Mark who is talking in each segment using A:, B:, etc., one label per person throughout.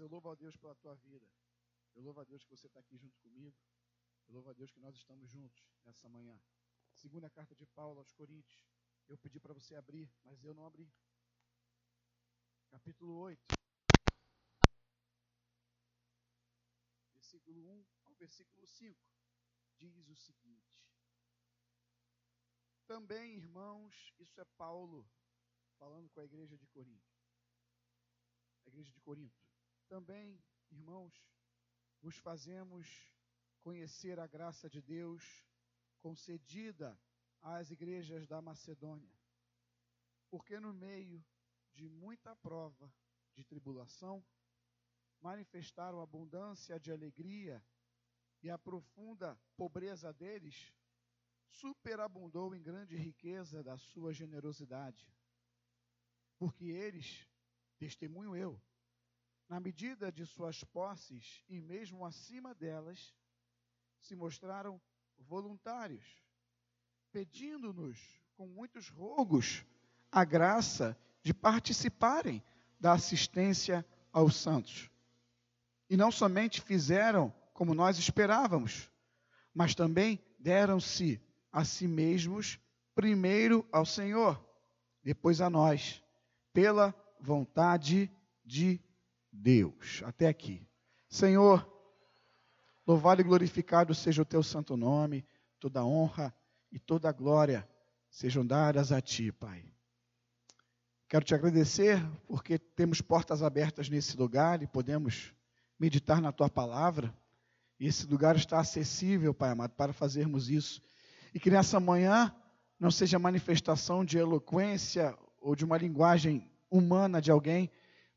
A: Eu louvo a Deus pela tua vida. Eu louvo a Deus que você está aqui junto comigo. Eu louvo a Deus que nós estamos juntos nessa manhã. Segunda carta de Paulo aos Coríntios. Eu pedi para você abrir, mas eu não abri. Capítulo 8. Versículo 1 ao versículo 5. Diz o seguinte: Também, irmãos, isso é Paulo falando com a igreja de Corinto. A igreja de Corinto. Também, irmãos, vos fazemos conhecer a graça de Deus concedida às igrejas da Macedônia. Porque no meio de muita prova de tribulação, manifestaram abundância de alegria e a profunda pobreza deles superabundou em grande riqueza da sua generosidade. Porque eles, testemunho eu, na medida de suas posses e mesmo acima delas, se mostraram voluntários, pedindo-nos com muitos rogos a graça de participarem da assistência aos santos. E não somente fizeram como nós esperávamos, mas também deram-se a si mesmos primeiro ao Senhor, depois a nós, pela vontade de Deus. Até aqui. Senhor, louvado e glorificado seja o teu santo nome, toda honra e toda glória sejam dadas a ti, Pai. Quero te agradecer porque temos portas abertas nesse lugar e podemos meditar na tua palavra. E esse lugar está acessível, Pai amado, para fazermos isso. E que nessa manhã não seja manifestação de eloquência ou de uma linguagem humana de alguém,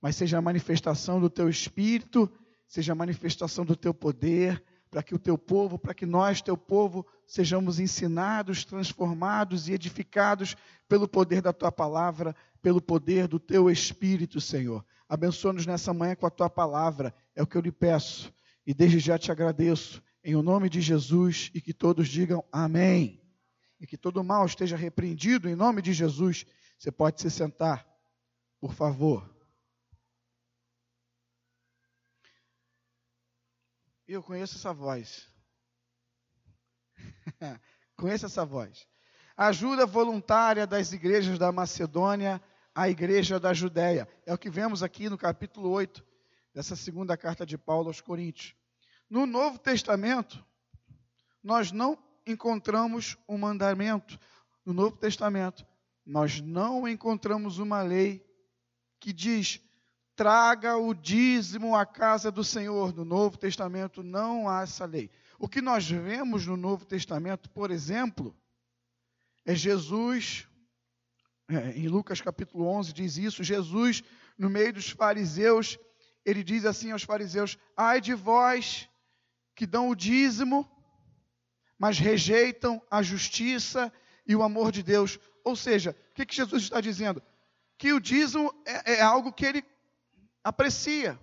A: mas seja a manifestação do teu espírito, seja a manifestação do teu poder, para que o teu povo, para que nós, teu povo, sejamos ensinados, transformados e edificados pelo poder da tua palavra, pelo poder do teu espírito, Senhor. Abençoa-nos nessa manhã com a tua palavra, é o que eu lhe peço. E desde já te agradeço, em o nome de Jesus, e que todos digam amém. E que todo mal esteja repreendido em nome de Jesus. Você pode se sentar, por favor. Eu conheço essa voz. conheço essa voz. Ajuda voluntária das igrejas da Macedônia à igreja da Judéia. É o que vemos aqui no capítulo 8 dessa segunda carta de Paulo aos Coríntios. No Novo Testamento, nós não encontramos um mandamento. No Novo Testamento, nós não encontramos uma lei que diz traga o dízimo à casa do Senhor. No Novo Testamento não há essa lei. O que nós vemos no Novo Testamento, por exemplo, é Jesus, é, em Lucas capítulo 11 diz isso, Jesus, no meio dos fariseus, ele diz assim aos fariseus: Ai de vós que dão o dízimo, mas rejeitam a justiça e o amor de Deus. Ou seja, o que, que Jesus está dizendo? Que o dízimo é, é algo que ele aprecia.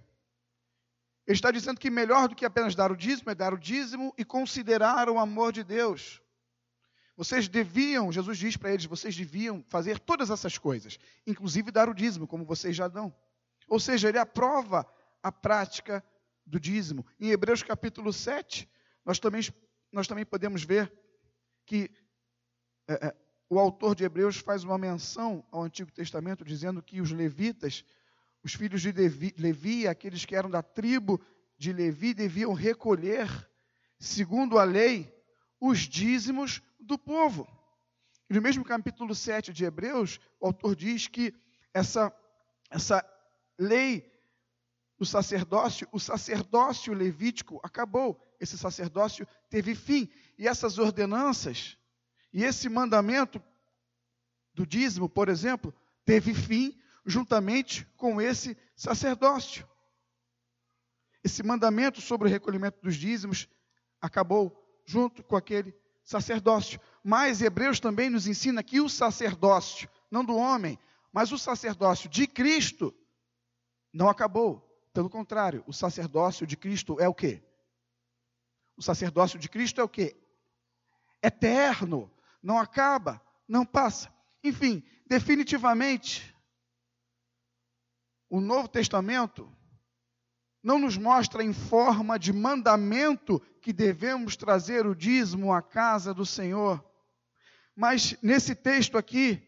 A: Ele está dizendo que melhor do que apenas dar o dízimo é dar o dízimo e considerar o amor de Deus. Vocês deviam, Jesus diz para eles, vocês deviam fazer todas essas coisas, inclusive dar o dízimo, como vocês já dão. Ou seja, ele aprova a prática do dízimo. Em Hebreus capítulo 7, nós também, nós também podemos ver que é, é, o autor de Hebreus faz uma menção ao Antigo Testamento, dizendo que os levitas os filhos de Levi, Levi, aqueles que eram da tribo de Levi, deviam recolher, segundo a lei, os dízimos do povo. E no mesmo capítulo 7 de Hebreus, o autor diz que essa, essa lei do sacerdócio, o sacerdócio levítico acabou, esse sacerdócio teve fim, e essas ordenanças, e esse mandamento do dízimo, por exemplo, teve fim juntamente com esse sacerdócio. Esse mandamento sobre o recolhimento dos dízimos acabou junto com aquele sacerdócio. Mas Hebreus também nos ensina que o sacerdócio, não do homem, mas o sacerdócio de Cristo não acabou. Pelo contrário, o sacerdócio de Cristo é o quê? O sacerdócio de Cristo é o quê? Eterno, não acaba, não passa. Enfim, definitivamente, o Novo Testamento não nos mostra em forma de mandamento que devemos trazer o dízimo à casa do Senhor. Mas nesse texto aqui,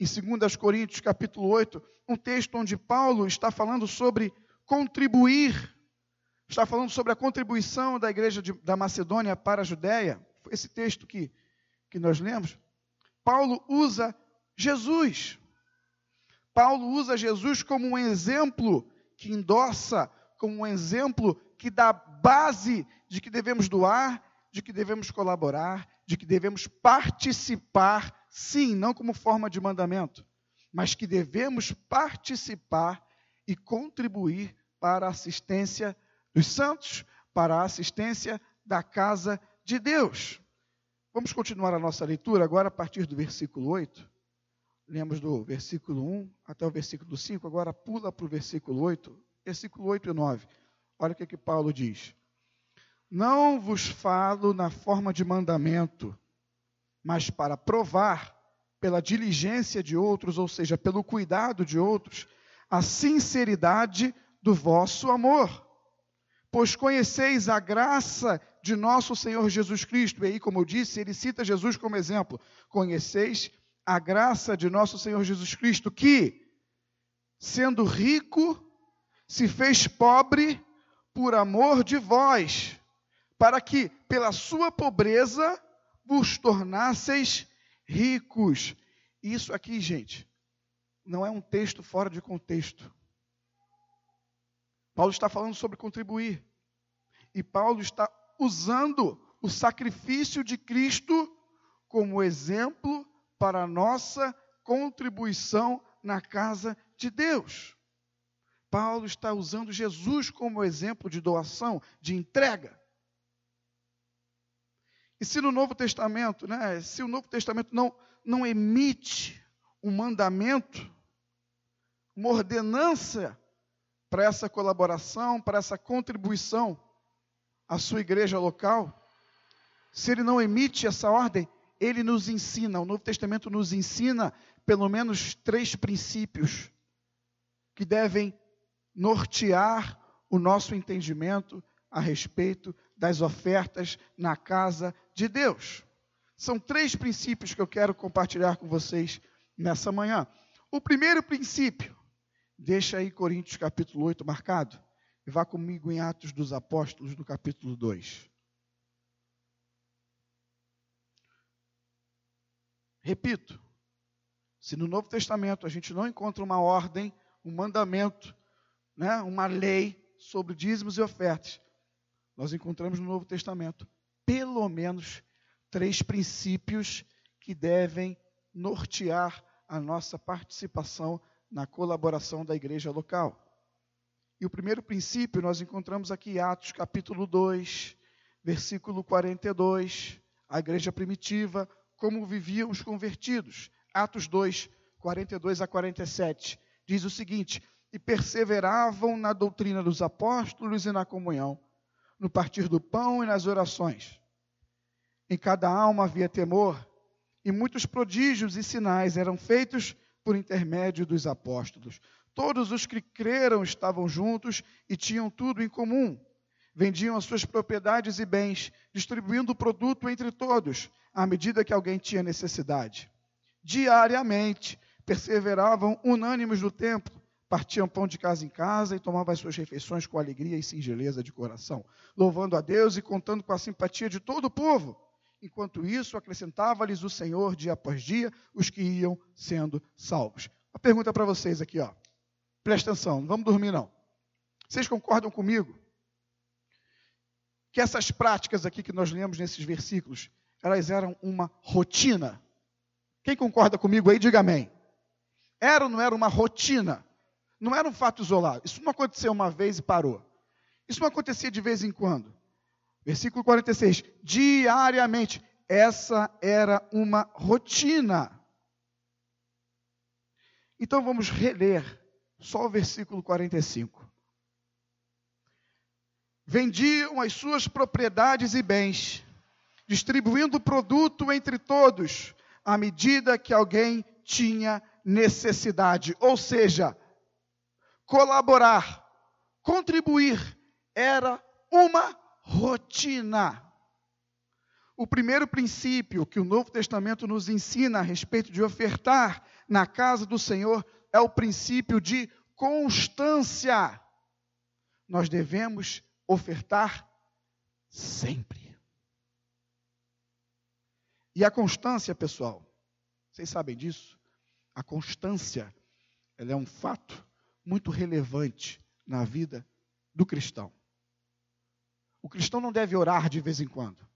A: em 2 Coríntios capítulo 8, um texto onde Paulo está falando sobre contribuir, está falando sobre a contribuição da igreja de, da Macedônia para a Judéia. Esse texto que, que nós lemos. Paulo usa Jesus. Paulo usa Jesus como um exemplo que endossa, como um exemplo que dá base de que devemos doar, de que devemos colaborar, de que devemos participar, sim, não como forma de mandamento, mas que devemos participar e contribuir para a assistência dos santos, para a assistência da casa de Deus. Vamos continuar a nossa leitura agora a partir do versículo 8. Lemos do versículo 1 até o versículo 5, agora pula para o versículo 8, versículo 8 e 9. Olha o que, que Paulo diz. Não vos falo na forma de mandamento, mas para provar, pela diligência de outros, ou seja, pelo cuidado de outros, a sinceridade do vosso amor. Pois conheceis a graça de nosso Senhor Jesus Cristo. E aí, como eu disse, ele cita Jesus como exemplo. Conheceis a graça de nosso Senhor Jesus Cristo, que, sendo rico, se fez pobre por amor de vós, para que, pela sua pobreza, vos tornasseis ricos. Isso aqui, gente, não é um texto fora de contexto. Paulo está falando sobre contribuir. E Paulo está usando o sacrifício de Cristo como exemplo para a nossa contribuição na casa de Deus. Paulo está usando Jesus como exemplo de doação, de entrega. E se no Novo Testamento, né, se o Novo Testamento não, não emite um mandamento, uma ordenança para essa colaboração, para essa contribuição à sua igreja local, se ele não emite essa ordem, ele nos ensina, o Novo Testamento nos ensina pelo menos três princípios que devem nortear o nosso entendimento a respeito das ofertas na casa de Deus. São três princípios que eu quero compartilhar com vocês nessa manhã. O primeiro princípio, deixa aí Coríntios capítulo 8 marcado, e vá comigo em Atos dos Apóstolos, no capítulo 2. Repito, se no Novo Testamento a gente não encontra uma ordem, um mandamento, né, uma lei sobre dízimos e ofertas, nós encontramos no Novo Testamento pelo menos três princípios que devem nortear a nossa participação na colaboração da igreja local. E o primeiro princípio nós encontramos aqui em Atos capítulo 2, versículo 42, a igreja primitiva como viviam os convertidos. Atos 2, 42 a 47, diz o seguinte: E perseveravam na doutrina dos apóstolos e na comunhão, no partir do pão e nas orações. Em cada alma havia temor, e muitos prodígios e sinais eram feitos por intermédio dos apóstolos. Todos os que creram estavam juntos e tinham tudo em comum. Vendiam as suas propriedades e bens, distribuindo o produto entre todos à medida que alguém tinha necessidade. Diariamente, perseveravam unânimes no templo, partiam pão de casa em casa e tomavam as suas refeições com alegria e singeleza de coração, louvando a Deus e contando com a simpatia de todo o povo. Enquanto isso, acrescentava-lhes o Senhor dia após dia os que iam sendo salvos. Uma pergunta para vocês aqui, ó. Presta atenção, não vamos dormir não. Vocês concordam comigo que essas práticas aqui que nós lemos nesses versículos, elas eram uma rotina. Quem concorda comigo aí, diga amém. Era ou não era uma rotina? Não era um fato isolado. Isso não aconteceu uma vez e parou. Isso não acontecia de vez em quando. Versículo 46. Diariamente. Essa era uma rotina. Então vamos reler só o versículo 45. Vendiam as suas propriedades e bens distribuindo o produto entre todos, à medida que alguém tinha necessidade. Ou seja, colaborar, contribuir era uma rotina. O primeiro princípio que o Novo Testamento nos ensina a respeito de ofertar na casa do Senhor é o princípio de constância. Nós devemos ofertar sempre. E a constância, pessoal, vocês sabem disso? A constância, ela é um fato muito relevante na vida do cristão. O cristão não deve orar de vez em quando.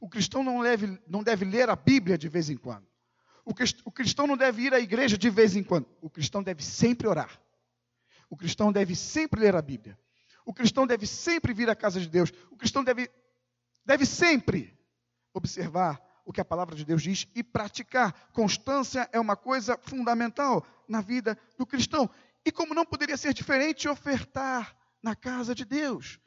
A: O cristão não deve, não deve ler a Bíblia de vez em quando. O cristão não deve ir à igreja de vez em quando. O cristão deve sempre orar. O cristão deve sempre ler a Bíblia. O cristão deve sempre vir à casa de Deus. O cristão deve, deve sempre observar o que a palavra de Deus diz e praticar. Constância é uma coisa fundamental na vida do cristão. E como não poderia ser diferente, ofertar na casa de Deus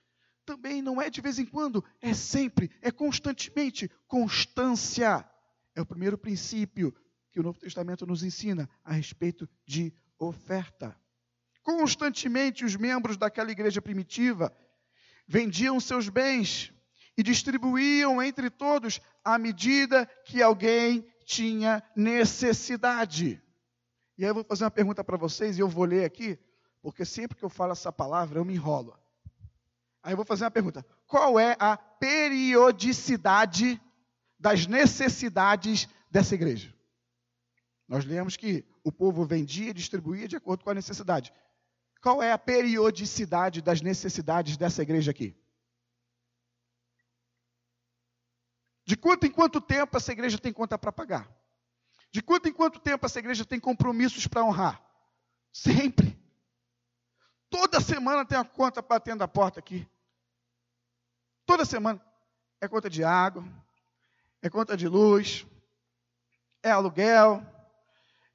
A: também não é de vez em quando, é sempre, é constantemente. Constância é o primeiro princípio que o Novo Testamento nos ensina a respeito de oferta. Constantemente os membros daquela igreja primitiva vendiam seus bens e distribuíam entre todos à medida que alguém tinha necessidade. E aí eu vou fazer uma pergunta para vocês e eu vou ler aqui, porque sempre que eu falo essa palavra eu me enrolo. Aí eu vou fazer uma pergunta: qual é a periodicidade das necessidades dessa igreja? Nós lemos que o povo vendia e distribuía de acordo com a necessidade. Qual é a periodicidade das necessidades dessa igreja aqui? De quanto em quanto tempo essa igreja tem conta para pagar? De quanto em quanto tempo essa igreja tem compromissos para honrar? Sempre. Toda semana tem uma conta batendo a porta aqui. Toda semana. É conta de água, é conta de luz, é aluguel,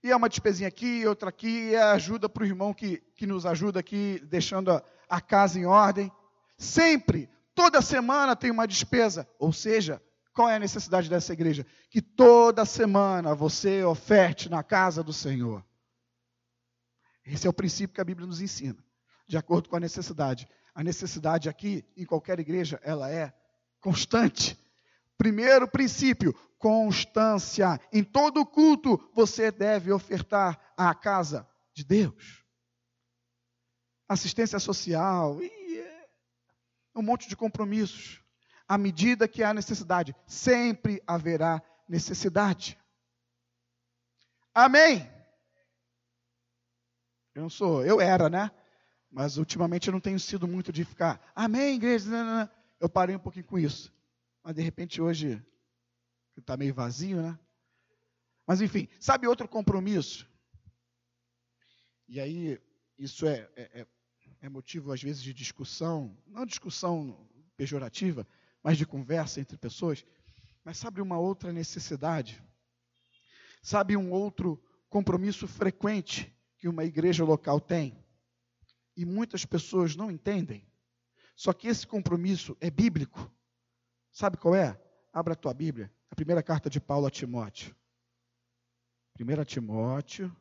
A: e é uma despesinha aqui, outra aqui, é ajuda para o irmão que, que nos ajuda aqui, deixando a, a casa em ordem. Sempre, toda semana tem uma despesa. Ou seja, qual é a necessidade dessa igreja? Que toda semana você oferte na casa do Senhor. Esse é o princípio que a Bíblia nos ensina, de acordo com a necessidade. A necessidade aqui, em qualquer igreja, ela é constante. Primeiro princípio, constância. Em todo culto, você deve ofertar à casa de Deus. Assistência social, e é um monte de compromissos. À medida que há necessidade, sempre haverá necessidade. Amém? Eu não sou, eu era, né? Mas ultimamente eu não tenho sido muito de ficar, amém, igreja. Não, não, não. Eu parei um pouquinho com isso. Mas de repente hoje está meio vazio, né? Mas enfim, sabe outro compromisso? E aí, isso é, é, é, é motivo às vezes de discussão, não discussão pejorativa, mas de conversa entre pessoas. Mas sabe uma outra necessidade? Sabe um outro compromisso frequente que uma igreja local tem? e muitas pessoas não entendem. Só que esse compromisso é bíblico. Sabe qual é? Abra a tua Bíblia, a primeira carta de Paulo a Timóteo. 1 Timóteo,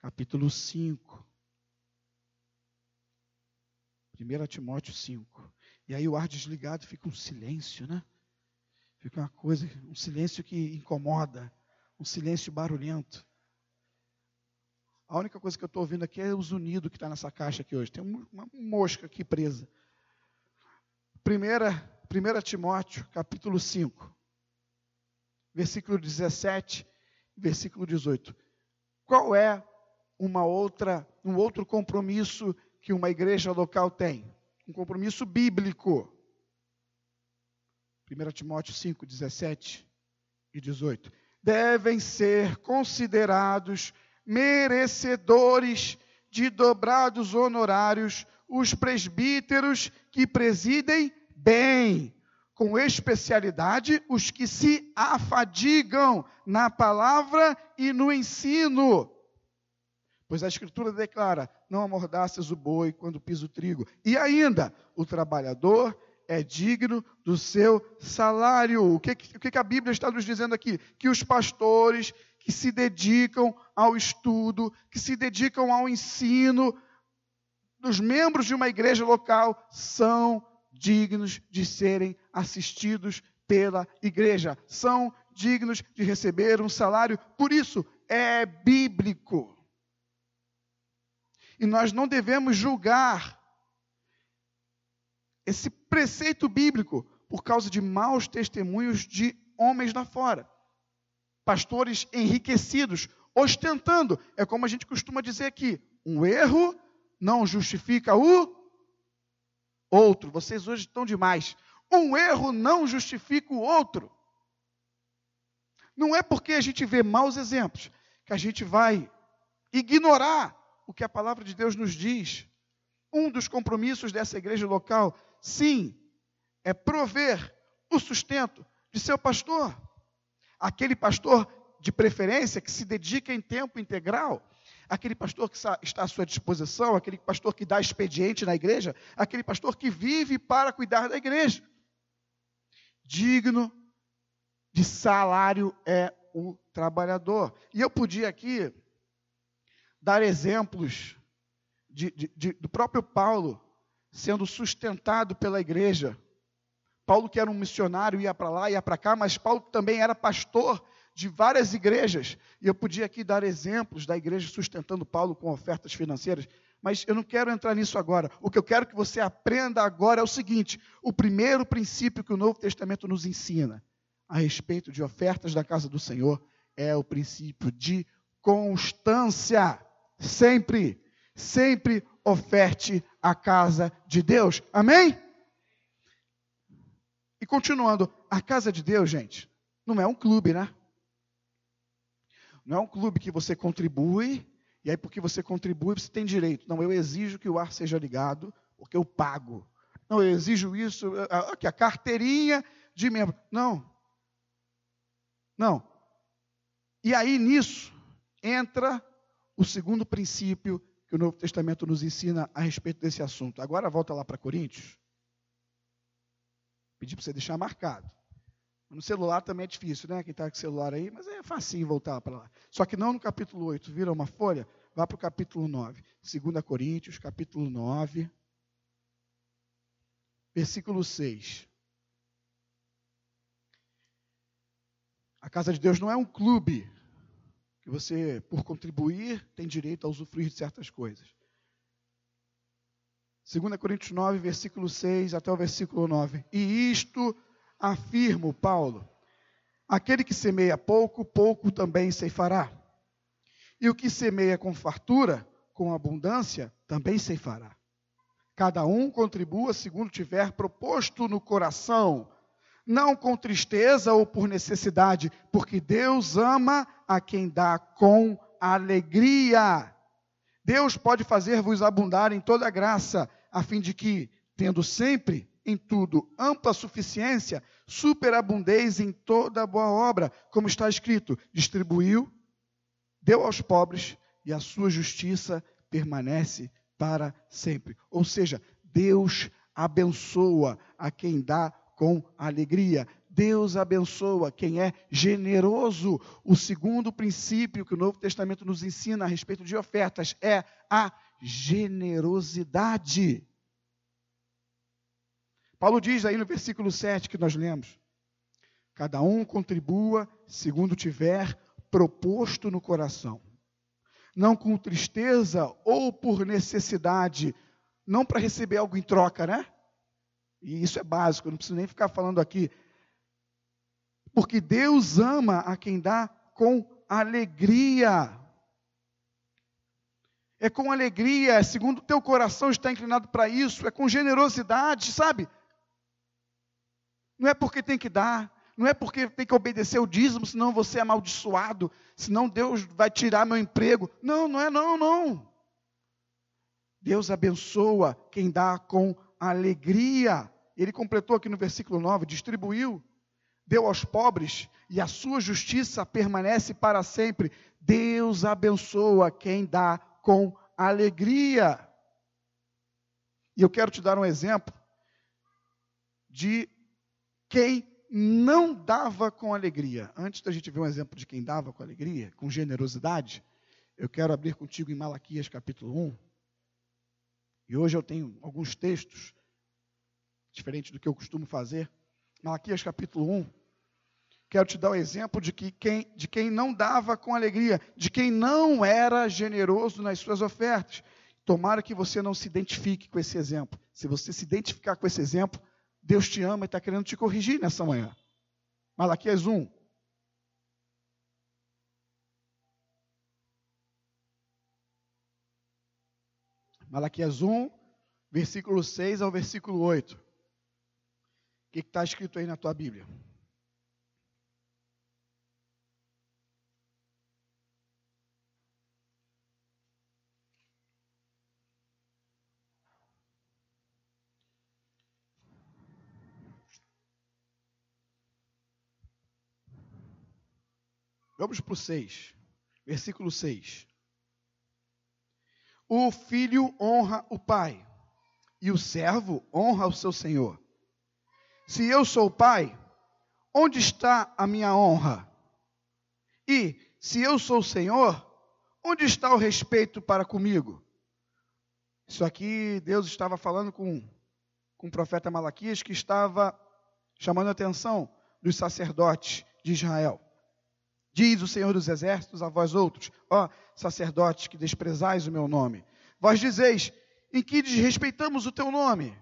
A: capítulo 5. 1 Timóteo 5. E aí o ar desligado fica um silêncio, né? Fica uma coisa, um silêncio que incomoda, um silêncio barulhento. A única coisa que eu estou ouvindo aqui é o zunido que está nessa caixa aqui hoje. Tem uma mosca aqui presa. Primeira, 1 Timóteo, capítulo 5, versículo 17, versículo 18. Qual é uma outra, um outro compromisso que uma igreja local tem? Um compromisso bíblico. 1 Timóteo 5, 17 e 18. Devem ser considerados merecedores de dobrados honorários os presbíteros que presidem bem, com especialidade os que se afadigam na palavra e no ensino. Pois a Escritura declara: não amordaças o boi quando pisa o trigo. E ainda, o trabalhador é digno do seu salário. O que, o que a Bíblia está nos dizendo aqui? Que os pastores que se dedicam ao estudo, que se dedicam ao ensino, dos membros de uma igreja local são dignos de serem assistidos pela igreja, são dignos de receber um salário, por isso é bíblico. E nós não devemos julgar esse preceito bíblico por causa de maus testemunhos de homens lá fora. Pastores enriquecidos, ostentando. É como a gente costuma dizer aqui: um erro não justifica o outro. Vocês hoje estão demais. Um erro não justifica o outro. Não é porque a gente vê maus exemplos que a gente vai ignorar o que a palavra de Deus nos diz. Um dos compromissos dessa igreja local, sim, é prover o sustento de seu pastor. Aquele pastor de preferência que se dedica em tempo integral, aquele pastor que está à sua disposição, aquele pastor que dá expediente na igreja, aquele pastor que vive para cuidar da igreja digno de salário é o trabalhador. E eu podia aqui dar exemplos de, de, de, do próprio Paulo sendo sustentado pela igreja. Paulo, que era um missionário, ia para lá, ia para cá, mas Paulo também era pastor de várias igrejas. E eu podia aqui dar exemplos da igreja sustentando Paulo com ofertas financeiras mas eu não quero entrar nisso agora. O que eu quero que você aprenda agora é o seguinte: o primeiro princípio que o Novo Testamento nos ensina a respeito de ofertas da casa do Senhor é o princípio de constância. Sempre, sempre oferte a casa de Deus. Amém? E continuando, a casa de Deus, gente, não é um clube, né? Não é um clube que você contribui e aí, porque você contribui, você tem direito. Não, eu exijo que o ar seja ligado, porque eu pago. Não, eu exijo isso, aqui, a carteirinha de membro. Não. Não. E aí, nisso, entra o segundo princípio que o Novo Testamento nos ensina a respeito desse assunto. Agora volta lá para Coríntios. Pedi para você deixar marcado. No celular também é difícil, né? Quem está com celular aí, mas é facinho voltar para lá. Só que não no capítulo 8, vira uma folha, vá para o capítulo 9. 2 Coríntios, capítulo 9, versículo 6. A casa de Deus não é um clube que você, por contribuir, tem direito a usufruir de certas coisas. 2 Coríntios 9, versículo 6 até o versículo 9. E isto afirmo, Paulo, aquele que semeia pouco, pouco também ceifará. E o que semeia com fartura, com abundância, também ceifará. Cada um contribua segundo tiver proposto no coração, não com tristeza ou por necessidade, porque Deus ama a quem dá com alegria. Deus pode fazer-vos abundar em toda graça, a fim de que, tendo sempre em tudo ampla suficiência, superabundez em toda boa obra, como está escrito: distribuiu, deu aos pobres e a sua justiça permanece para sempre. Ou seja, Deus abençoa a quem dá com alegria. Deus abençoa quem é generoso. O segundo princípio que o Novo Testamento nos ensina a respeito de ofertas é a generosidade. Paulo diz aí no versículo 7 que nós lemos: Cada um contribua segundo tiver proposto no coração, não com tristeza ou por necessidade, não para receber algo em troca, né? E isso é básico, não preciso nem ficar falando aqui. Porque Deus ama a quem dá com alegria. É com alegria, segundo o teu coração está inclinado para isso, é com generosidade, sabe? Não é porque tem que dar, não é porque tem que obedecer o dízimo, senão você é amaldiçoado, senão Deus vai tirar meu emprego. Não, não é não, não. Deus abençoa quem dá com alegria. Ele completou aqui no versículo 9: distribuiu, deu aos pobres, e a sua justiça permanece para sempre. Deus abençoa quem dá com alegria. E eu quero te dar um exemplo de quem não dava com alegria. Antes da gente ver um exemplo de quem dava com alegria, com generosidade, eu quero abrir contigo em Malaquias capítulo 1. E hoje eu tenho alguns textos, diferente do que eu costumo fazer. Malaquias capítulo 1. Quero te dar o exemplo de, que quem, de quem não dava com alegria, de quem não era generoso nas suas ofertas. Tomara que você não se identifique com esse exemplo. Se você se identificar com esse exemplo, Deus te ama e está querendo te corrigir nessa manhã. Malaquias 1. Malaquias 1, versículo 6 ao versículo 8. O que está escrito aí na tua Bíblia? Vamos para o 6, versículo 6. O filho honra o pai, e o servo honra o seu senhor. Se eu sou o pai, onde está a minha honra? E se eu sou o senhor, onde está o respeito para comigo? Isso aqui Deus estava falando com, com o profeta Malaquias, que estava chamando a atenção dos sacerdotes de Israel. Diz o Senhor dos Exércitos a vós outros, ó sacerdotes que desprezais o meu nome. Vós dizeis, em que desrespeitamos o teu nome?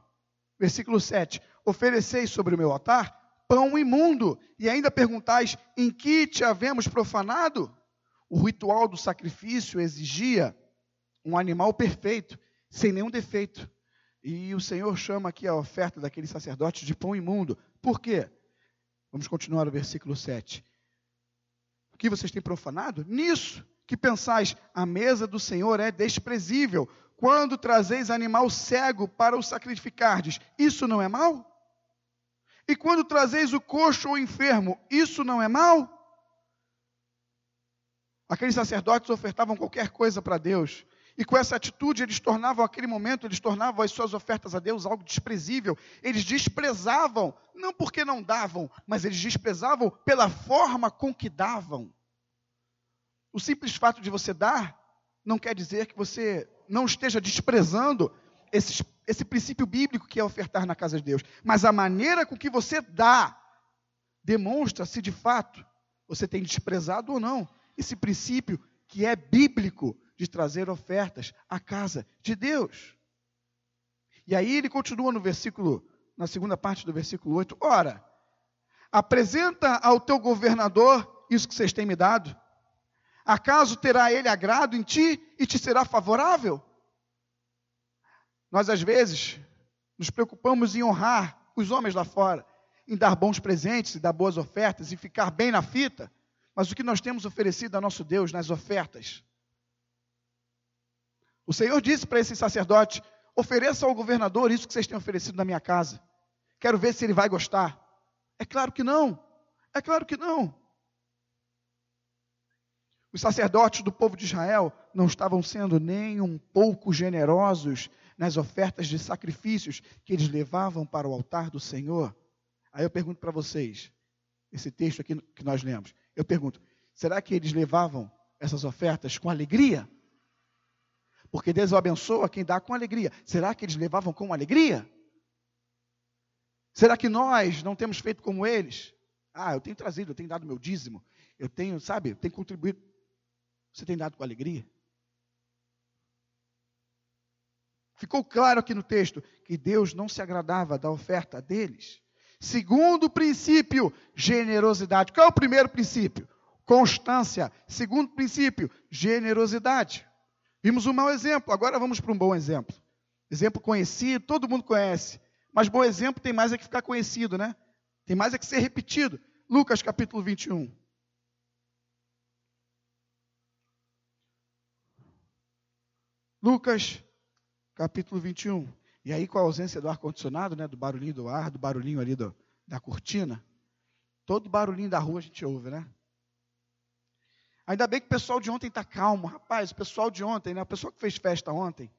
A: Versículo 7. Ofereceis sobre o meu altar pão imundo, e ainda perguntais, em que te havemos profanado? O ritual do sacrifício exigia um animal perfeito, sem nenhum defeito. E o Senhor chama aqui a oferta daquele sacerdote de pão imundo. Por quê? Vamos continuar o versículo 7 que vocês têm profanado? Nisso que pensais, a mesa do Senhor é desprezível. Quando trazeis animal cego para o sacrificardes, isso não é mal? E quando trazeis o coxo ou enfermo, isso não é mal? Aqueles sacerdotes ofertavam qualquer coisa para Deus. E com essa atitude, eles tornavam aquele momento, eles tornavam as suas ofertas a Deus algo desprezível. Eles desprezavam, não porque não davam, mas eles desprezavam pela forma com que davam. O simples fato de você dar não quer dizer que você não esteja desprezando esse, esse princípio bíblico que é ofertar na casa de Deus. Mas a maneira com que você dá demonstra se de fato você tem desprezado ou não esse princípio que é bíblico de trazer ofertas à casa de Deus. E aí ele continua no versículo, na segunda parte do versículo 8: Ora, apresenta ao teu governador isso que vocês têm me dado. Acaso terá ele agrado em ti e te será favorável? Nós, às vezes, nos preocupamos em honrar os homens lá fora, em dar bons presentes e dar boas ofertas e ficar bem na fita, mas o que nós temos oferecido a nosso Deus nas ofertas o Senhor disse para esse sacerdote: ofereça ao governador isso que vocês têm oferecido na minha casa. Quero ver se ele vai gostar. É claro que não. É claro que não. Os sacerdotes do povo de Israel não estavam sendo nem um pouco generosos nas ofertas de sacrifícios que eles levavam para o altar do Senhor. Aí eu pergunto para vocês, esse texto aqui que nós lemos, eu pergunto, será que eles levavam essas ofertas com alegria? Porque Deus abençoa quem dá com alegria. Será que eles levavam com alegria? Será que nós não temos feito como eles? Ah, eu tenho trazido, eu tenho dado meu dízimo, eu tenho, sabe, eu tenho contribuído. Você tem dado com alegria? Ficou claro aqui no texto que Deus não se agradava da oferta deles. Segundo princípio, generosidade. Qual é o primeiro princípio? Constância. Segundo princípio, generosidade. Vimos um mau exemplo, agora vamos para um bom exemplo. Exemplo conhecido, todo mundo conhece. Mas bom exemplo tem mais é que ficar conhecido, né? Tem mais é que ser repetido. Lucas capítulo 21. Lucas capítulo 21. E aí, com a ausência do ar-condicionado, né, do barulhinho do ar, do barulhinho ali do, da cortina, todo barulhinho da rua a gente ouve, né? Ainda bem que o pessoal de ontem está calmo. Rapaz, o pessoal de ontem, né? O pessoal que fez festa ontem.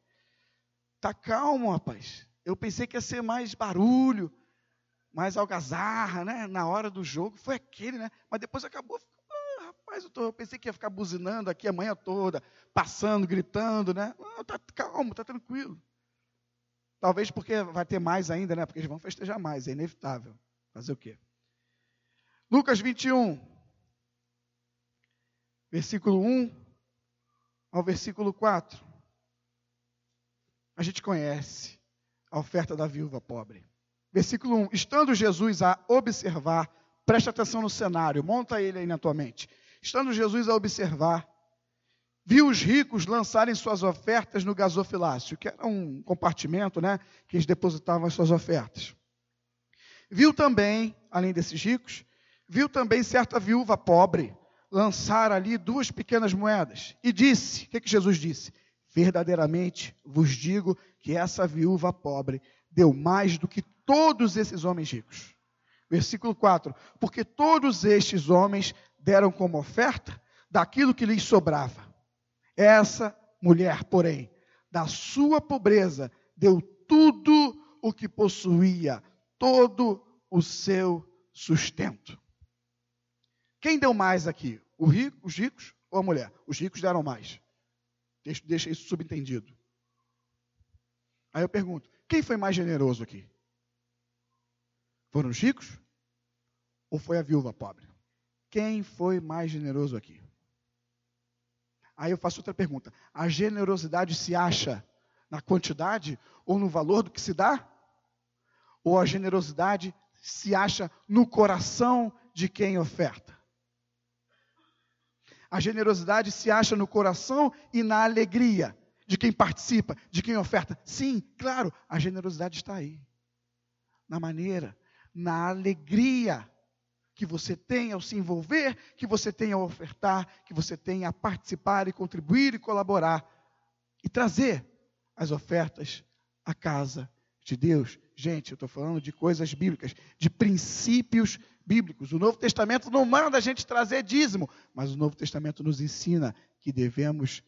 A: Está calmo, rapaz. Eu pensei que ia ser mais barulho, mais algazarra, né? Na hora do jogo. Foi aquele, né? Mas depois acabou. Ah, rapaz, eu, tô, eu, pensei que ia ficar buzinando aqui a manhã toda, passando, gritando, né? Não, tá calmo, tá tranquilo. Talvez porque vai ter mais ainda, né? Porque eles vão festejar mais, é inevitável. Fazer o quê? Lucas 21, versículo 1 ao versículo 4. A gente conhece a oferta da viúva pobre. Versículo 1: Estando Jesus a observar, preste atenção no cenário, monta ele aí na tua mente. Estando Jesus a observar, viu os ricos lançarem suas ofertas no gasofilácio, que era um compartimento, né, que eles depositavam as suas ofertas. Viu também, além desses ricos, viu também certa viúva pobre lançar ali duas pequenas moedas e disse: o que, que Jesus disse? Verdadeiramente vos digo que essa viúva pobre deu mais do que todos esses homens ricos. Versículo 4: Porque todos estes homens deram como oferta daquilo que lhes sobrava. Essa mulher, porém, da sua pobreza, deu tudo o que possuía, todo o seu sustento. Quem deu mais aqui? Rico, os ricos ou a mulher? Os ricos deram mais. Deixa isso subentendido. Aí eu pergunto: quem foi mais generoso aqui? Foram os ricos? Ou foi a viúva pobre? Quem foi mais generoso aqui? Aí eu faço outra pergunta: a generosidade se acha na quantidade ou no valor do que se dá? Ou a generosidade se acha no coração de quem oferta? A generosidade se acha no coração e na alegria de quem participa, de quem oferta. Sim, claro, a generosidade está aí. Na maneira, na alegria que você tem ao se envolver, que você tem ao ofertar, que você tem a participar e contribuir e colaborar e trazer as ofertas à casa de Deus. Gente, eu estou falando de coisas bíblicas, de princípios bíblicos. O Novo Testamento não manda a gente trazer dízimo, mas o Novo Testamento nos ensina que devemos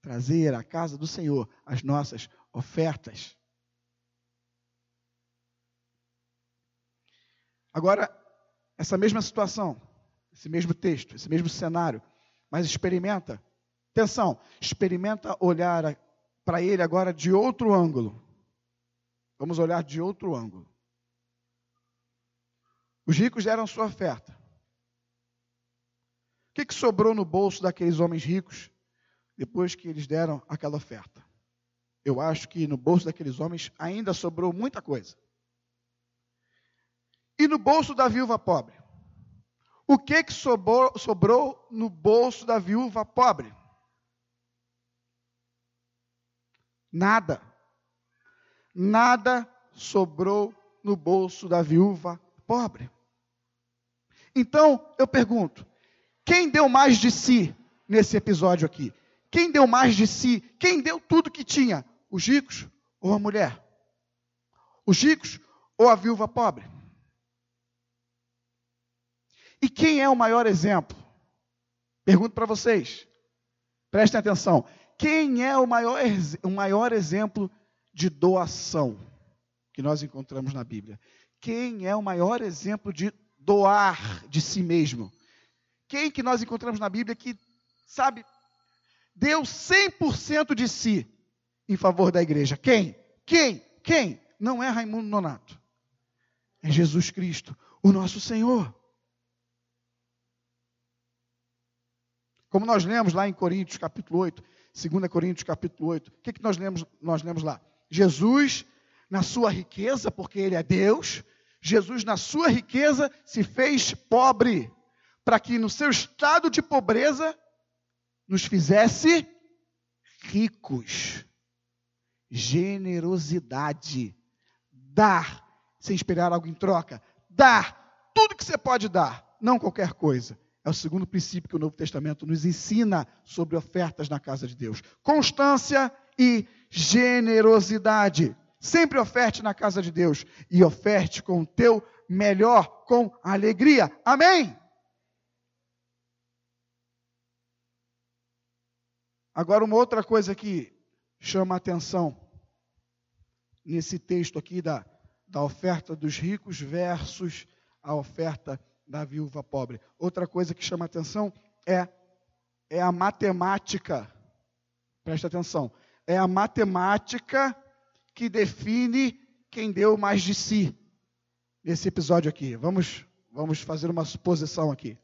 A: trazer à casa do Senhor as nossas ofertas. Agora, essa mesma situação, esse mesmo texto, esse mesmo cenário, mas experimenta, atenção, experimenta olhar para ele agora de outro ângulo. Vamos olhar de outro ângulo. Os ricos deram sua oferta. O que, que sobrou no bolso daqueles homens ricos depois que eles deram aquela oferta? Eu acho que no bolso daqueles homens ainda sobrou muita coisa. E no bolso da viúva pobre? O que, que sobrou, sobrou no bolso da viúva pobre? Nada. Nada sobrou no bolso da viúva pobre. Então, eu pergunto: quem deu mais de si nesse episódio aqui? Quem deu mais de si? Quem deu tudo que tinha? Os ricos ou a mulher? Os ricos ou a viúva pobre? E quem é o maior exemplo? Pergunto para vocês. Prestem atenção. Quem é o maior, o maior exemplo de doação que nós encontramos na Bíblia? Quem é o maior exemplo de doar de si mesmo? Quem que nós encontramos na Bíblia que, sabe, deu 100% de si em favor da igreja? Quem? Quem? Quem? Não é Raimundo Nonato. É Jesus Cristo, o nosso Senhor. Como nós lemos lá em Coríntios capítulo 8, 2 Coríntios capítulo 8, o que, que nós, lemos, nós lemos lá? Jesus, na sua riqueza, porque Ele é Deus, Jesus, na sua riqueza, se fez pobre, para que no seu estado de pobreza nos fizesse ricos. Generosidade. Dar, sem esperar algo em troca. Dar tudo que você pode dar, não qualquer coisa. É o segundo princípio que o Novo Testamento nos ensina sobre ofertas na casa de Deus: constância e generosidade. Sempre oferte na casa de Deus e oferte com o teu melhor, com alegria. Amém? Agora, uma outra coisa que chama a atenção nesse texto aqui da, da oferta dos ricos versus a oferta da viúva pobre. Outra coisa que chama atenção é, é a matemática. Presta atenção. É a matemática que define quem deu mais de si nesse episódio aqui. Vamos, vamos fazer uma suposição aqui.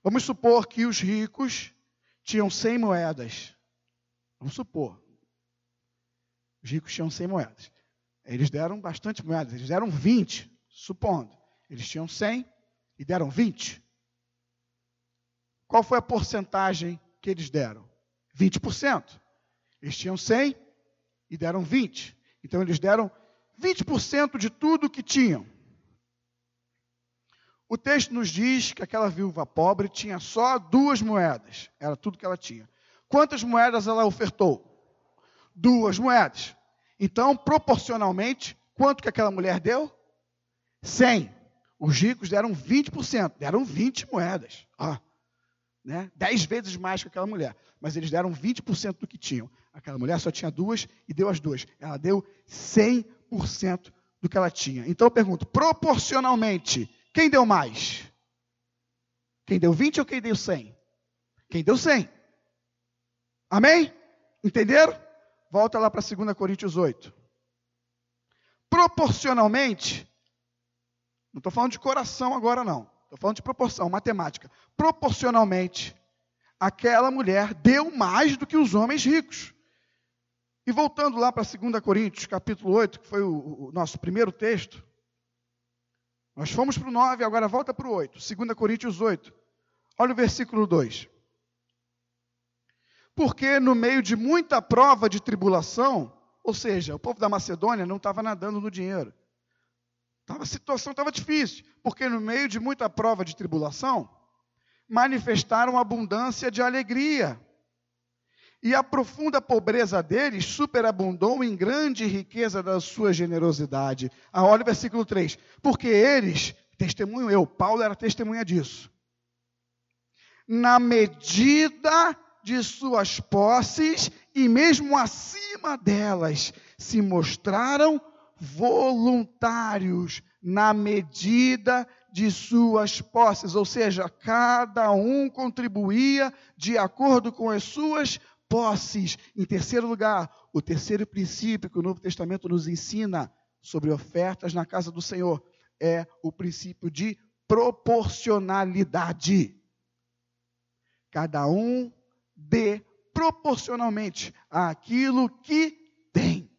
A: Vamos supor que os ricos tinham 100 moedas. Vamos supor. Os ricos tinham 100 moedas. Eles deram bastante moedas, eles deram 20, supondo. Eles tinham 100 e deram 20. Qual foi a porcentagem que eles deram? 20%. Eles tinham 100 e deram 20. Então eles deram 20% de tudo que tinham. O texto nos diz que aquela viúva pobre tinha só duas moedas, era tudo que ela tinha. Quantas moedas ela ofertou? Duas moedas. Então, proporcionalmente, quanto que aquela mulher deu? 100. Os ricos deram 20%, deram 20 moedas. Ah, né? 10 vezes mais que aquela mulher. Mas eles deram 20% do que tinham. Aquela mulher só tinha duas e deu as duas. Ela deu 100% do que ela tinha. Então eu pergunto, proporcionalmente, quem deu mais? Quem deu 20 ou quem deu 100? Quem deu 100. Amém? Entenderam? Volta lá para 2 Coríntios 8. Proporcionalmente, não estou falando de coração agora não, estou falando de proporção, matemática. Proporcionalmente, aquela mulher deu mais do que os homens ricos. E voltando lá para 2 Coríntios, capítulo 8, que foi o, o nosso primeiro texto, nós fomos para o 9, agora volta para o 8. 2 Coríntios 8. Olha o versículo 2. Porque no meio de muita prova de tribulação, ou seja, o povo da Macedônia não estava nadando no dinheiro. A situação estava difícil, porque no meio de muita prova de tribulação, manifestaram abundância de alegria e a profunda pobreza deles superabundou em grande riqueza da sua generosidade. Ah, olha o versículo 3. Porque eles, testemunho eu, Paulo era testemunha disso. Na medida de suas posses e mesmo acima delas, se mostraram voluntários na medida de suas posses, ou seja, cada um contribuía de acordo com as suas posses. Em terceiro lugar, o terceiro princípio que o Novo Testamento nos ensina sobre ofertas na casa do Senhor é o princípio de proporcionalidade. Cada um dê proporcionalmente àquilo que tem.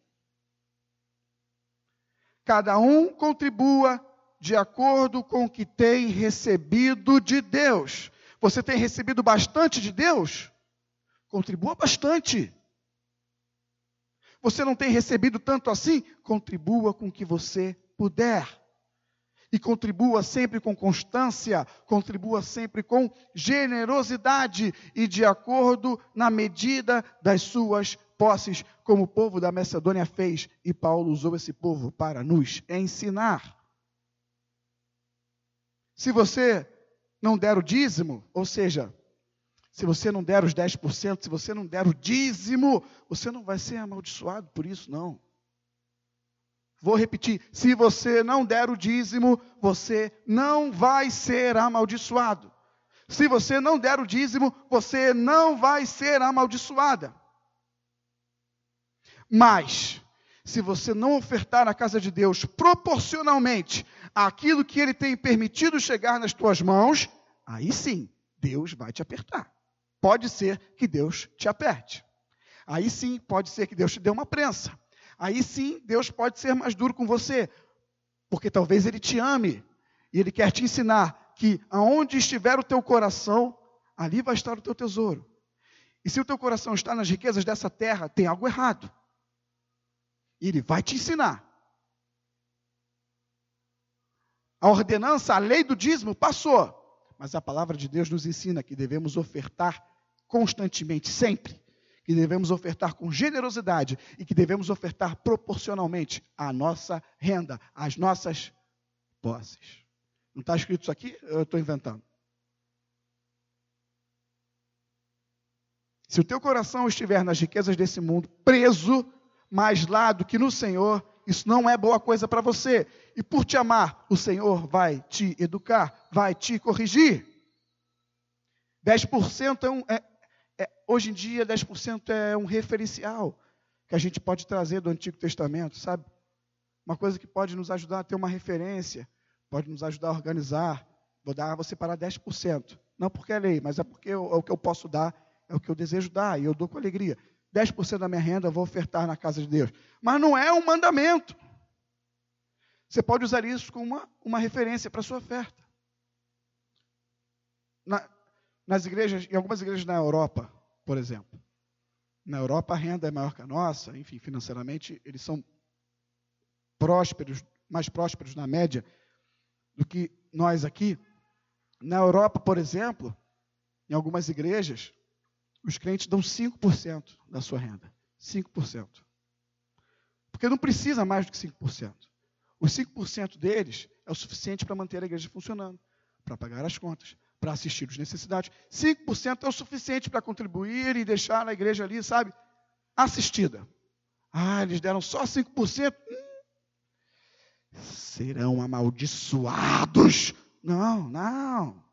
A: Cada um contribua de acordo com o que tem recebido de Deus. Você tem recebido bastante de Deus? Contribua bastante. Você não tem recebido tanto assim? Contribua com o que você puder. E contribua sempre com constância, contribua sempre com generosidade e de acordo na medida das suas posses, como o povo da Macedônia fez, e Paulo usou esse povo para nos ensinar. Se você não der o dízimo, ou seja, se você não der os 10%, se você não der o dízimo, você não vai ser amaldiçoado por isso, não. Vou repetir: se você não der o dízimo, você não vai ser amaldiçoado. Se você não der o dízimo, você não vai ser amaldiçoada. Mas, se você não ofertar na casa de Deus proporcionalmente àquilo que Ele tem permitido chegar nas tuas mãos, aí sim, Deus vai te apertar pode ser que Deus te aperte. Aí sim, pode ser que Deus te dê uma prensa. Aí sim, Deus pode ser mais duro com você, porque talvez Ele te ame e Ele quer te ensinar que aonde estiver o teu coração, ali vai estar o teu tesouro. E se o teu coração está nas riquezas dessa terra, tem algo errado. E Ele vai te ensinar. A ordenança, a lei do dízimo passou, mas a palavra de Deus nos ensina que devemos ofertar constantemente, sempre, que devemos ofertar com generosidade e que devemos ofertar proporcionalmente à nossa renda, às nossas posses. Não está escrito isso aqui? Eu estou inventando. Se o teu coração estiver nas riquezas desse mundo, preso mais lá do que no Senhor, isso não é boa coisa para você. E por te amar, o Senhor vai te educar, vai te corrigir. 10% é um, é, é, hoje em dia, 10% é um referencial. que a gente pode trazer do Antigo Testamento, sabe? Uma coisa que pode nos ajudar a ter uma referência, pode nos ajudar a organizar. Vou dar, vou separar 10%. Não porque é lei, mas é porque é o que eu posso dar, é o que eu desejo dar, e eu dou com alegria. 10% da minha renda eu vou ofertar na casa de Deus. Mas não é um mandamento. Você pode usar isso como uma, uma referência para a sua oferta. Na, nas igrejas, em algumas igrejas na Europa, por exemplo. Na Europa a renda é maior que a nossa, enfim, financeiramente eles são prósperos, mais prósperos na média do que nós aqui. Na Europa, por exemplo, em algumas igrejas, os crentes dão 5% da sua renda. 5%. Porque não precisa mais do que 5%. Os 5% deles é o suficiente para manter a igreja funcionando, para pagar as contas, para assistir os necessitados. 5% é o suficiente para contribuir e deixar a igreja ali, sabe, assistida. Ah, eles deram só 5%. Hum, serão amaldiçoados. Não, não.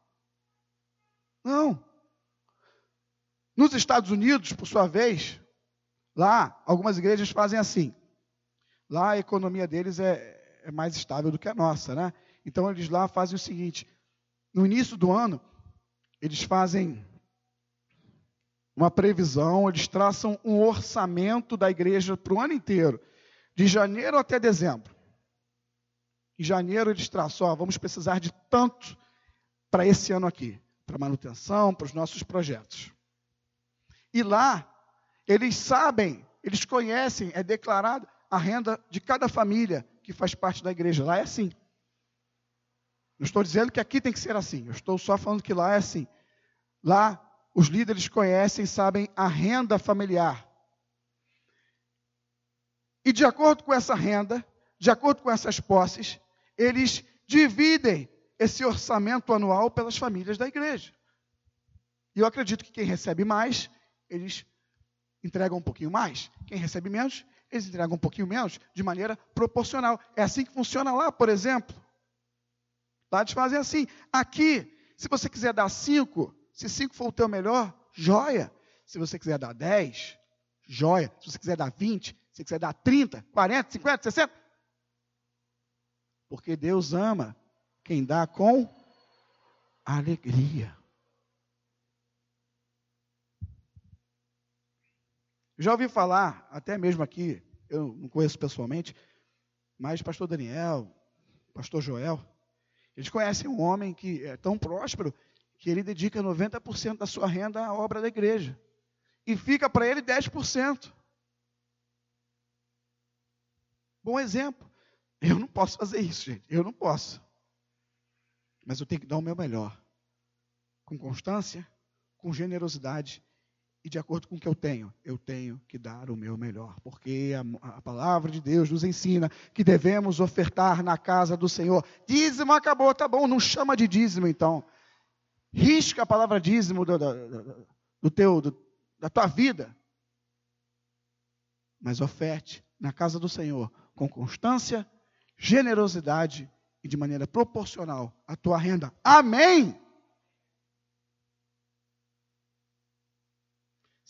A: Não. Nos Estados Unidos, por sua vez, lá, algumas igrejas fazem assim. Lá a economia deles é, é mais estável do que a nossa, né? Então eles lá fazem o seguinte: no início do ano, eles fazem uma previsão, eles traçam um orçamento da igreja para o ano inteiro, de janeiro até dezembro. Em janeiro eles traçam, ó, vamos precisar de tanto para esse ano aqui, para manutenção, para os nossos projetos. E lá, eles sabem, eles conhecem, é declarado a renda de cada família que faz parte da igreja. Lá é assim. Não estou dizendo que aqui tem que ser assim. Eu estou só falando que lá é assim. Lá, os líderes conhecem, sabem a renda familiar. E de acordo com essa renda, de acordo com essas posses, eles dividem esse orçamento anual pelas famílias da igreja. E eu acredito que quem recebe mais, eles entregam um pouquinho mais. Quem recebe menos, eles entregam um pouquinho menos, de maneira proporcional. É assim que funciona lá, por exemplo. Lá eles fazem assim. Aqui, se você quiser dar cinco, se cinco for o teu melhor, joia. Se você quiser dar dez, joia. Se você quiser dar vinte, se você quiser dar trinta, quarenta, cinquenta, sessenta. Porque Deus ama quem dá com alegria. Já ouvi falar, até mesmo aqui, eu não conheço pessoalmente, mas pastor Daniel, pastor Joel, eles conhecem um homem que é tão próspero que ele dedica 90% da sua renda à obra da igreja. E fica para ele 10%. Bom exemplo. Eu não posso fazer isso, gente. Eu não posso. Mas eu tenho que dar o meu melhor. Com constância, com generosidade e de acordo com o que eu tenho, eu tenho que dar o meu melhor, porque a, a, palavra de Deus nos ensina que devemos ofertar na casa do Senhor. Dízimo acabou, tá bom, não chama de dízimo então. Risca a palavra dízimo do, do, do teu, do, da tua vida. Mas oferte na casa do Senhor com constância, generosidade e de maneira proporcional à tua renda. Amém!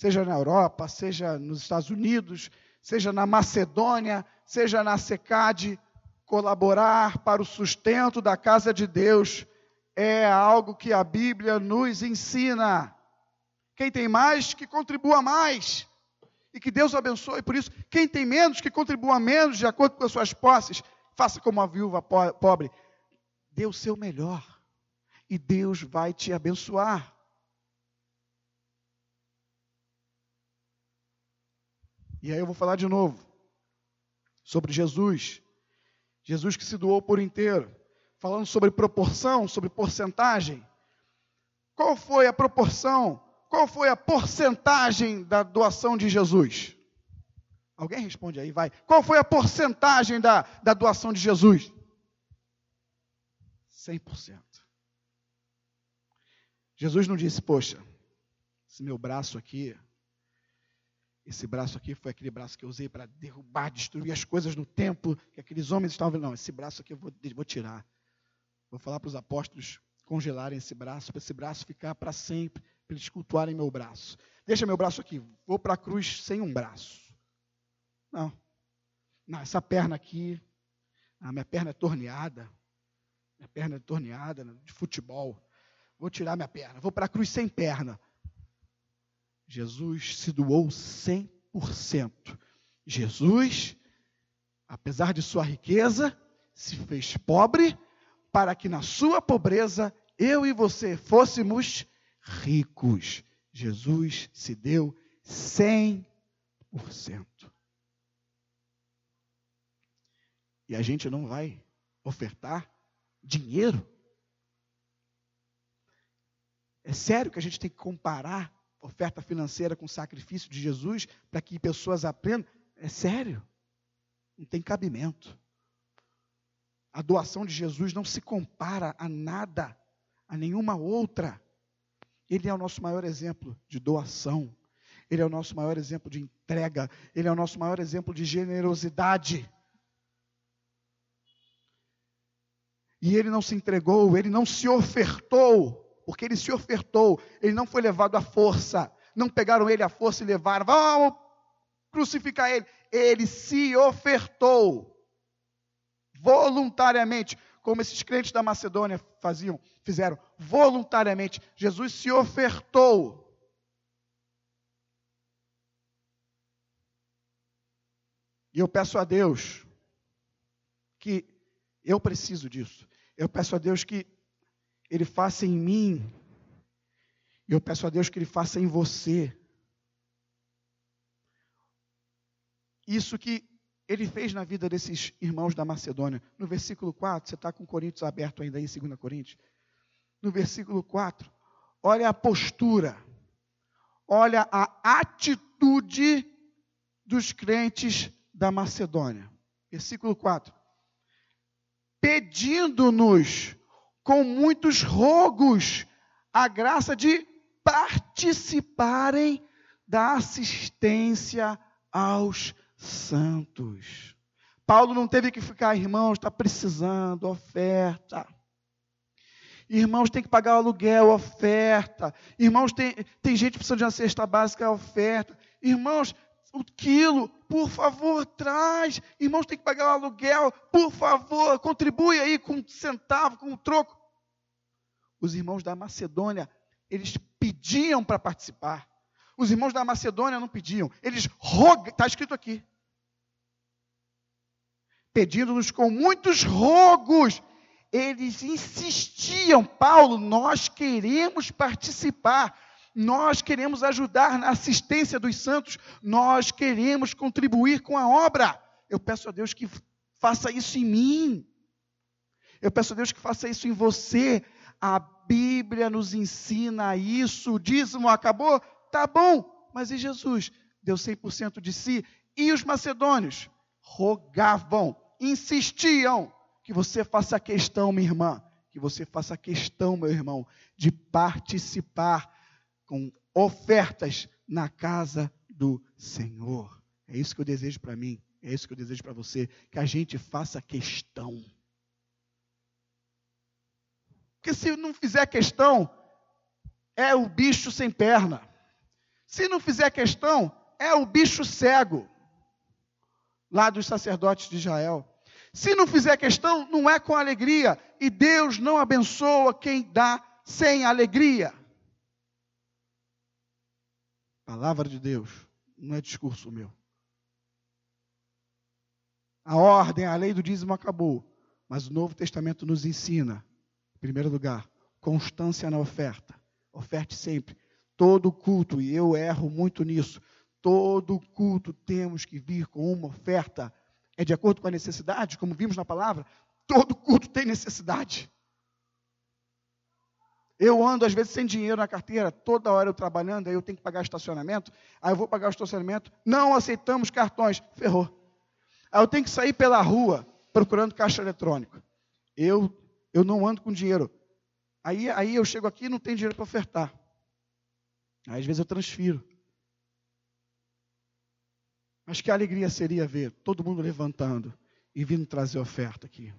A: Seja na Europa, seja nos Estados Unidos, seja na Macedônia, seja na SECAD, colaborar para o sustento da casa de Deus é algo que a Bíblia nos ensina. Quem tem mais, que contribua mais. E que Deus abençoe. Por isso, quem tem menos, que contribua menos, de acordo com as suas posses. Faça como a viúva pobre. Dê o seu melhor. E Deus vai te abençoar. E aí eu vou falar de novo sobre Jesus. Jesus que se doou por inteiro. Falando sobre proporção, sobre porcentagem. Qual foi a proporção? Qual foi a porcentagem da doação de Jesus? Alguém responde aí, vai. Qual foi a porcentagem da, da doação de Jesus? 100%. Jesus não disse, poxa, esse meu braço aqui esse braço aqui foi aquele braço que eu usei para derrubar, destruir as coisas no templo, que aqueles homens estavam. Não, esse braço aqui eu vou, vou tirar. Vou falar para os apóstolos congelarem esse braço, para esse braço ficar para sempre, para eles cultuarem meu braço. Deixa meu braço aqui, vou para a cruz sem um braço. Não. Não, essa perna aqui, a minha perna é torneada. Minha perna é torneada de futebol. Vou tirar minha perna. Vou para a cruz sem perna. Jesus se doou 100%. Jesus, apesar de sua riqueza, se fez pobre para que na sua pobreza eu e você fôssemos ricos. Jesus se deu 100%. E a gente não vai ofertar dinheiro? É sério que a gente tem que comparar oferta financeira com sacrifício de Jesus para que pessoas aprendam? É sério. Não tem cabimento. A doação de Jesus não se compara a nada, a nenhuma outra. Ele é o nosso maior exemplo de doação. Ele é o nosso maior exemplo de entrega. Ele é o nosso maior exemplo de generosidade. E ele não se entregou, ele não se ofertou, porque ele se ofertou, ele não foi levado à força. Não pegaram ele à força e levaram, vamos crucificar ele. Ele se ofertou voluntariamente, como esses crentes da Macedônia faziam, fizeram voluntariamente. Jesus se ofertou. E eu peço a Deus que eu preciso disso. Eu peço a Deus que Ele faça em mim. E eu peço a Deus que Ele faça em você. Isso que Ele fez na vida desses irmãos da Macedônia. No versículo 4, você está com Coríntios aberto ainda aí, 2 Coríntios. No versículo 4, olha a postura, olha a atitude dos crentes da Macedônia. Versículo 4 pedindo-nos com muitos rogos a graça de participarem da assistência aos santos. Paulo não teve que ficar, irmãos, está precisando, oferta. Irmãos, tem que pagar o aluguel, oferta. Irmãos, tem, tem gente precisando de uma cesta básica, oferta. Irmãos, o quilo, por favor, traz. Irmãos, tem que pagar o aluguel, por favor, contribui aí com um centavo, com um troco. Os irmãos da Macedônia, eles pediam para participar. Os irmãos da Macedônia não pediam, eles rogam, está escrito aqui. Pedindo-nos com muitos rogos, eles insistiam, Paulo, nós queremos participar. Nós queremos ajudar na assistência dos santos, nós queremos contribuir com a obra. Eu peço a Deus que faça isso em mim. Eu peço a Deus que faça isso em você. A Bíblia nos ensina isso. O dízimo acabou? Tá bom. Mas e Jesus? Deu 100% de si. E os macedônios? Rogavam, insistiam que você faça questão, minha irmã, que você faça questão, meu irmão, de participar com ofertas na casa do Senhor. É isso que eu desejo para mim, é isso que eu desejo para você, que a gente faça questão. Porque se não fizer questão, é o bicho sem perna. Se não fizer questão, é o bicho cego, lá dos sacerdotes de Israel. Se não fizer questão, não é com alegria. E Deus não abençoa quem dá sem alegria. Palavra de Deus, não é discurso meu. A ordem, a lei do dízimo acabou, mas o Novo Testamento nos ensina, em primeiro lugar, constância na oferta. Oferte sempre. Todo culto, e eu erro muito nisso, todo culto temos que vir com uma oferta. É de acordo com a necessidade, como vimos na palavra? Todo culto tem necessidade. Eu ando, às vezes, sem dinheiro na carteira, toda hora eu trabalhando, aí eu tenho que pagar estacionamento, aí eu vou pagar o estacionamento, não aceitamos cartões, ferrou. Aí eu tenho que sair pela rua procurando caixa eletrônica. Eu, eu não ando com dinheiro. Aí, aí eu chego aqui e não tenho dinheiro para ofertar. Aí, às vezes eu transfiro. Mas que alegria seria ver todo mundo levantando e vindo trazer oferta aqui.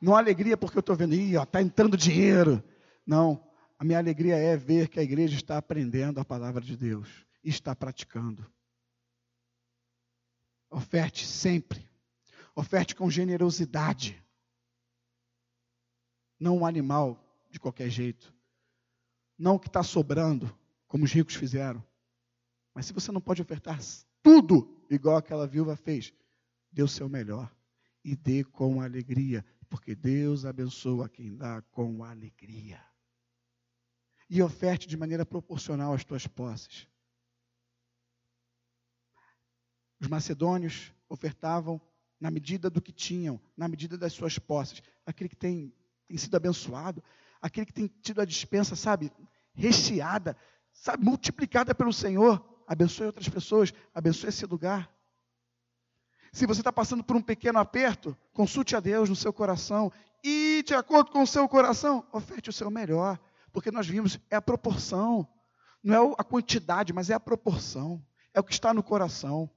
A: Não há alegria porque eu estou vendo, está entrando dinheiro. Não, a minha alegria é ver que a igreja está aprendendo a palavra de Deus e está praticando. Oferte sempre. Oferte com generosidade. Não um animal de qualquer jeito. Não o que está sobrando, como os ricos fizeram. Mas se você não pode ofertar tudo igual aquela viúva fez, dê o seu melhor e dê com alegria, porque Deus abençoa quem dá com alegria. E oferte de maneira proporcional às tuas posses. Os macedônios ofertavam na medida do que tinham, na medida das suas posses. Aquele que tem, tem sido abençoado, aquele que tem tido a dispensa, sabe, recheada, sabe, multiplicada pelo Senhor, abençoe outras pessoas, abençoe esse lugar. Se você está passando por um pequeno aperto, consulte a Deus no seu coração e, de acordo com o seu coração, oferte o seu melhor, porque nós vimos, é a proporção, não é a quantidade, mas é a proporção, é o que está no coração.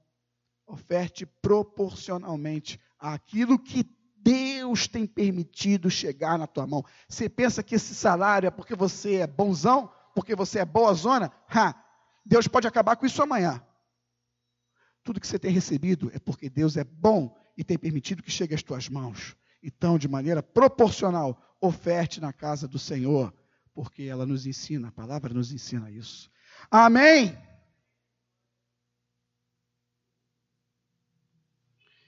A: Oferte proporcionalmente àquilo que Deus tem permitido chegar na tua mão. Você pensa que esse salário é porque você é bonzão, porque você é boa zona? Ha, Deus pode acabar com isso amanhã. Tudo que você tem recebido é porque Deus é bom e tem permitido que chegue às tuas mãos. Então, de maneira proporcional, oferte na casa do Senhor, porque ela nos ensina, a palavra nos ensina isso. Amém?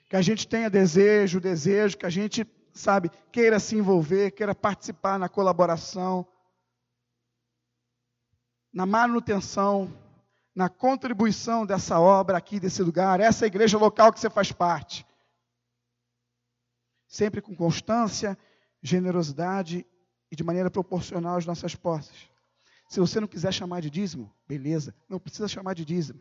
A: Que a gente tenha desejo, desejo, que a gente, sabe, queira se envolver, queira participar na colaboração, na manutenção na contribuição dessa obra aqui, desse lugar, essa igreja local que você faz parte. Sempre com constância, generosidade e de maneira proporcional às nossas posses. Se você não quiser chamar de dízimo, beleza, não precisa chamar de dízimo.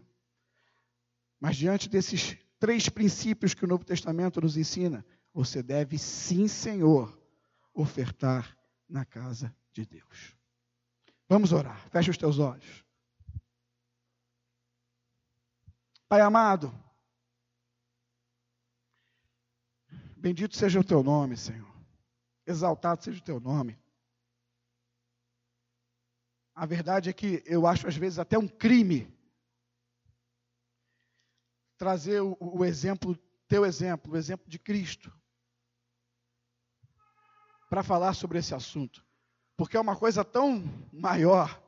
A: Mas diante desses três princípios que o Novo Testamento nos ensina, você deve sim, Senhor, ofertar na casa de Deus. Vamos orar. Feche os teus olhos. Pai amado, bendito seja o teu nome, Senhor. Exaltado seja o teu nome. A verdade é que eu acho às vezes até um crime trazer o, o exemplo, teu exemplo, o exemplo de Cristo, para falar sobre esse assunto, porque é uma coisa tão maior,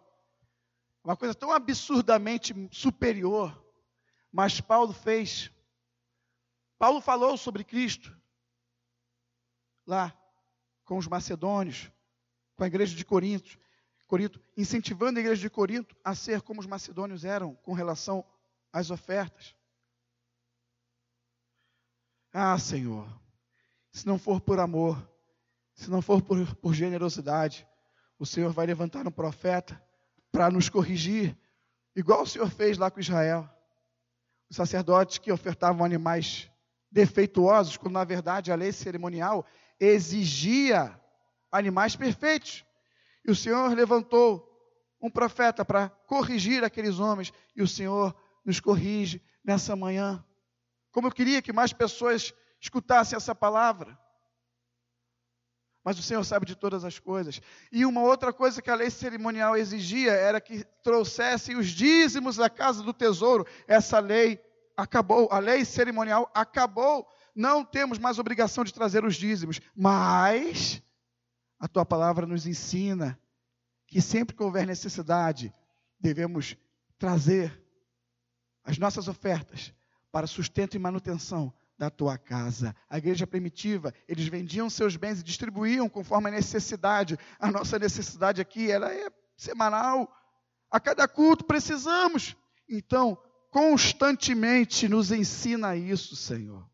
A: uma coisa tão absurdamente superior mas Paulo fez. Paulo falou sobre Cristo lá com os macedônios, com a igreja de Corinto, Corinto, incentivando a igreja de Corinto a ser como os macedônios eram com relação às ofertas. Ah, Senhor, se não for por amor, se não for por, por generosidade, o Senhor vai levantar um profeta para nos corrigir, igual o Senhor fez lá com Israel os sacerdotes que ofertavam animais defeituosos, quando na verdade a lei cerimonial exigia animais perfeitos. E o Senhor levantou um profeta para corrigir aqueles homens, e o Senhor nos corrige nessa manhã. Como eu queria que mais pessoas escutassem essa palavra. Mas o Senhor sabe de todas as coisas. E uma outra coisa que a lei cerimonial exigia era que trouxessem os dízimos da casa do tesouro. Essa lei acabou, a lei cerimonial acabou. Não temos mais obrigação de trazer os dízimos. Mas a tua palavra nos ensina que sempre que houver necessidade, devemos trazer as nossas ofertas para sustento e manutenção da tua casa. A igreja primitiva, eles vendiam seus bens e distribuíam conforme a necessidade. A nossa necessidade aqui, ela é semanal. A cada culto precisamos. Então, constantemente nos ensina isso, Senhor.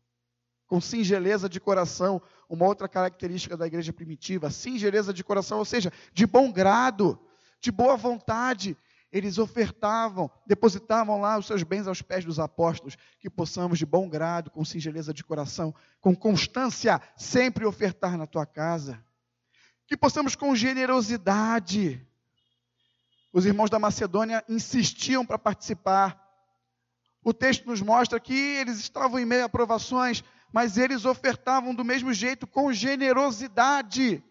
A: Com singeleza de coração, uma outra característica da igreja primitiva, singeleza de coração, ou seja, de bom grado, de boa vontade, eles ofertavam, depositavam lá os seus bens aos pés dos apóstolos, que possamos de bom grado, com singeleza de coração, com constância, sempre ofertar na tua casa. Que possamos com generosidade. Os irmãos da Macedônia insistiam para participar. O texto nos mostra que eles estavam em meio a provações, mas eles ofertavam do mesmo jeito, com generosidade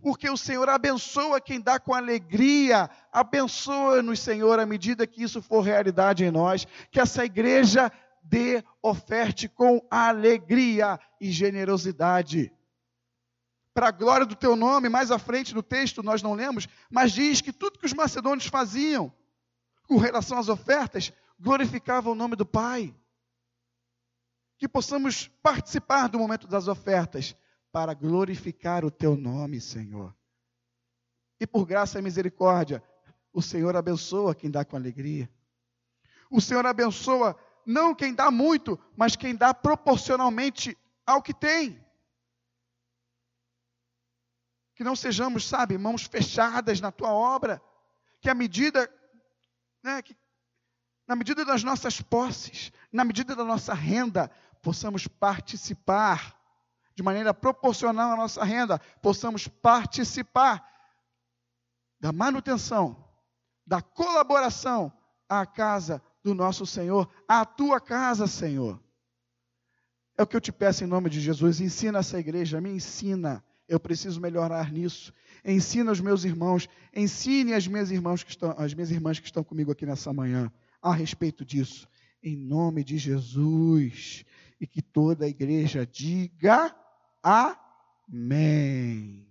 A: porque o Senhor abençoa quem dá com alegria, abençoa-nos, Senhor, à medida que isso for realidade em nós, que essa igreja dê, oferte com alegria e generosidade. Para a glória do teu nome, mais à frente do texto nós não lemos, mas diz que tudo que os macedônios faziam com relação às ofertas glorificava o nome do Pai. Que possamos participar do momento das ofertas para glorificar o teu nome, Senhor. E por graça e misericórdia, o Senhor abençoa quem dá com alegria. O Senhor abençoa não quem dá muito, mas quem dá proporcionalmente ao que tem. Que não sejamos, sabe, mãos fechadas na tua obra, que a medida, né, que, na medida das nossas posses, na medida da nossa renda, possamos participar de maneira proporcional à nossa renda, possamos participar da manutenção, da colaboração à casa do nosso Senhor, à tua casa, Senhor. É o que eu te peço em nome de Jesus. Ensina essa igreja, me ensina. Eu preciso melhorar nisso. Ensina os meus irmãos, ensine as minhas irmãs que estão, as minhas irmãs que estão comigo aqui nessa manhã a respeito disso. Em nome de Jesus. E que toda a igreja diga amém.